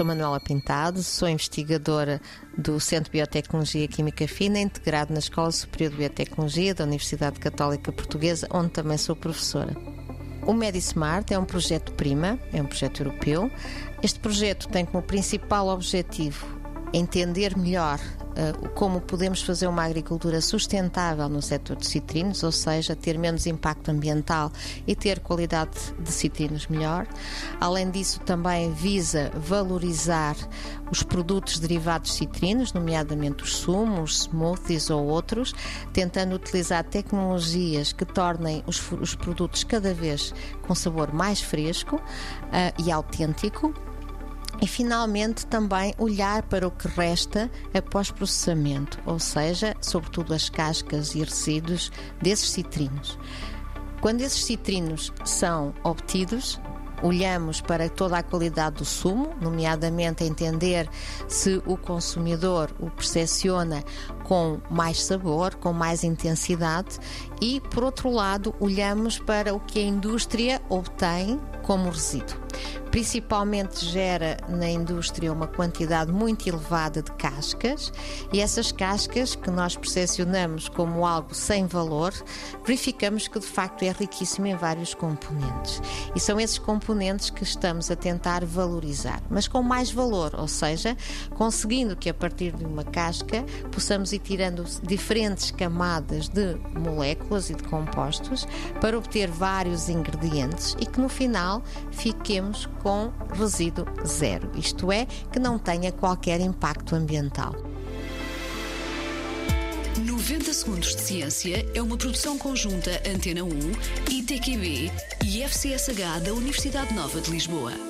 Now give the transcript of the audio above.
sou Manuela Pintado, sou investigadora do Centro de Biotecnologia e Química Fina, integrado na Escola Superior de Biotecnologia da Universidade Católica Portuguesa, onde também sou professora. O MediSmart é um projeto prima, é um projeto europeu. Este projeto tem como principal objetivo entender melhor como podemos fazer uma agricultura sustentável no setor de citrinos, ou seja, ter menos impacto ambiental e ter qualidade de citrinos melhor. Além disso, também visa valorizar os produtos derivados de citrinos, nomeadamente os sumos, smoothies ou outros, tentando utilizar tecnologias que tornem os, os produtos cada vez com sabor mais fresco uh, e autêntico e finalmente também olhar para o que resta após processamento, ou seja, sobretudo as cascas e resíduos desses citrinos. Quando esses citrinos são obtidos, olhamos para toda a qualidade do sumo, nomeadamente entender se o consumidor o percepciona com mais sabor, com mais intensidade, e por outro lado, olhamos para o que a indústria obtém como resíduo. Principalmente gera na indústria uma quantidade muito elevada de cascas e essas cascas que nós percepcionamos como algo sem valor, verificamos que de facto é riquíssimo em vários componentes. E são esses componentes que estamos a tentar valorizar, mas com mais valor, ou seja, conseguindo que a partir de uma casca possamos ir tirando diferentes camadas de moléculas e de compostos para obter vários ingredientes e que no final fiquemos com resíduo zero, isto é, que não tenha qualquer impacto ambiental. 90 Segundos de Ciência é uma produção conjunta Antena 1, ITQB e FCSH da Universidade Nova de Lisboa.